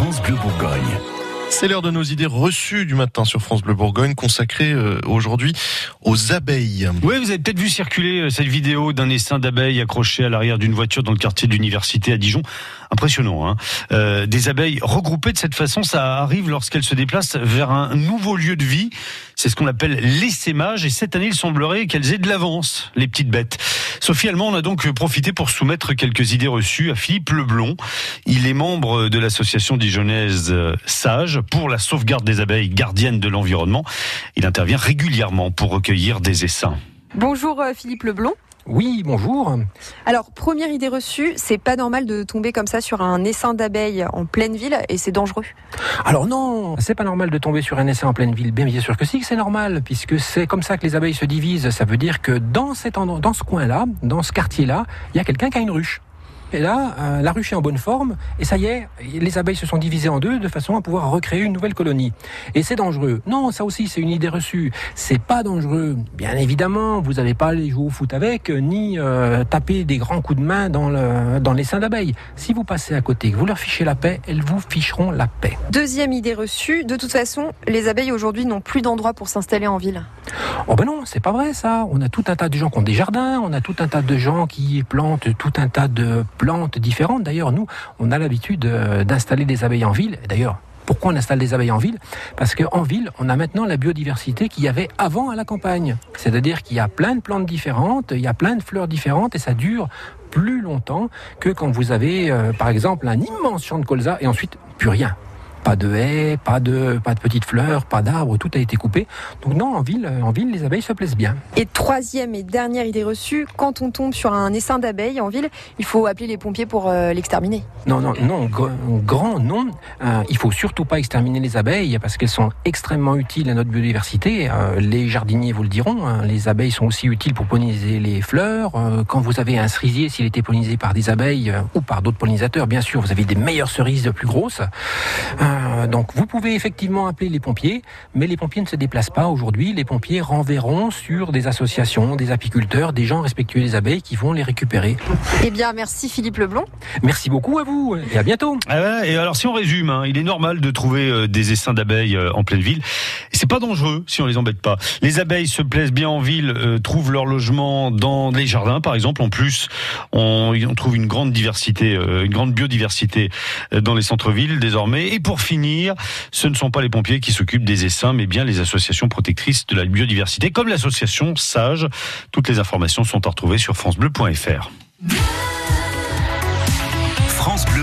France Bleu Bourgogne. C'est l'heure de nos idées reçues du matin sur France Bleu Bourgogne, consacrée euh, aujourd'hui aux abeilles. Oui, vous avez peut-être vu circuler euh, cette vidéo d'un essaim d'abeilles accroché à l'arrière d'une voiture dans le quartier de l'université à Dijon. Impressionnant, hein euh, Des abeilles regroupées de cette façon, ça arrive lorsqu'elles se déplacent vers un nouveau lieu de vie. C'est ce qu'on appelle l'essaimage. Et cette année, il semblerait qu'elles aient de l'avance, les petites bêtes. Sophie Allemand on a donc profité pour soumettre quelques idées reçues à Philippe Leblon. Il est membre de l'association dijonnaise Sage pour la sauvegarde des abeilles gardiennes de l'environnement. Il intervient régulièrement pour recueillir des essaims. Bonjour euh, Philippe Leblon. Oui, bonjour. Alors, première idée reçue, c'est pas normal de tomber comme ça sur un essaim d'abeilles en pleine ville et c'est dangereux. Alors non, c'est pas normal de tomber sur un essaim en pleine ville. Bien, bien sûr que si, c'est normal, puisque c'est comme ça que les abeilles se divisent. Ça veut dire que dans cet endroit, dans ce coin-là, dans ce quartier-là, il y a quelqu'un qui a une ruche. Et là, euh, la ruche est en bonne forme, et ça y est, les abeilles se sont divisées en deux de façon à pouvoir recréer une nouvelle colonie. Et c'est dangereux. Non, ça aussi, c'est une idée reçue. C'est pas dangereux. Bien évidemment, vous n'allez pas aller jouer au foot avec, ni euh, taper des grands coups de main dans, dans les seins d'abeilles. Si vous passez à côté, que vous leur fichez la paix, elles vous ficheront la paix. Deuxième idée reçue, de toute façon, les abeilles aujourd'hui n'ont plus d'endroit pour s'installer en ville. Oh ben non, c'est pas vrai ça. On a tout un tas de gens qui ont des jardins, on a tout un tas de gens qui plantent tout un tas de plantes différentes. D'ailleurs, nous, on a l'habitude euh, d'installer des abeilles en ville. D'ailleurs, pourquoi on installe des abeilles en ville? Parce qu'en ville, on a maintenant la biodiversité qu'il y avait avant à la campagne. C'est-à-dire qu'il y a plein de plantes différentes, il y a plein de fleurs différentes et ça dure plus longtemps que quand vous avez, euh, par exemple, un immense champ de colza et ensuite plus rien. Pas de haies, pas de, pas de petites fleurs, pas d'arbres, tout a été coupé. Donc non, en ville, en ville, les abeilles se plaisent bien. Et troisième et dernière idée reçue, quand on tombe sur un essaim d'abeilles en ville, il faut appeler les pompiers pour euh, l'exterminer. Non, non, non, grand non. Euh, il faut surtout pas exterminer les abeilles parce qu'elles sont extrêmement utiles à notre biodiversité. Euh, les jardiniers vous le diront, hein, les abeilles sont aussi utiles pour polliniser les fleurs. quand vous avez un cerisier, s'il était pollinisé par des abeilles ou par d'autres pollinisateurs, bien sûr, vous avez des meilleures cerises de plus grosses. Euh, donc vous pouvez effectivement appeler les pompiers, mais les pompiers ne se déplacent pas aujourd'hui. Les pompiers renverront sur des associations, des apiculteurs, des gens respectueux des abeilles qui vont les récupérer. Eh bien, merci Philippe Leblon. Merci beaucoup à vous et à bientôt. Ah et alors si on résume, hein, il est normal de trouver euh, des essaims d'abeilles euh, en pleine ville. Pas dangereux si on les embête pas. Les abeilles se plaisent bien en ville, trouvent leur logement dans les jardins, par exemple. En plus, on, trouve une grande diversité, une grande biodiversité dans les centres-villes désormais. Et pour finir, ce ne sont pas les pompiers qui s'occupent des essaims, mais bien les associations protectrices de la biodiversité, comme l'association Sage. Toutes les informations sont à retrouver sur francebleu.fr. France Bleu.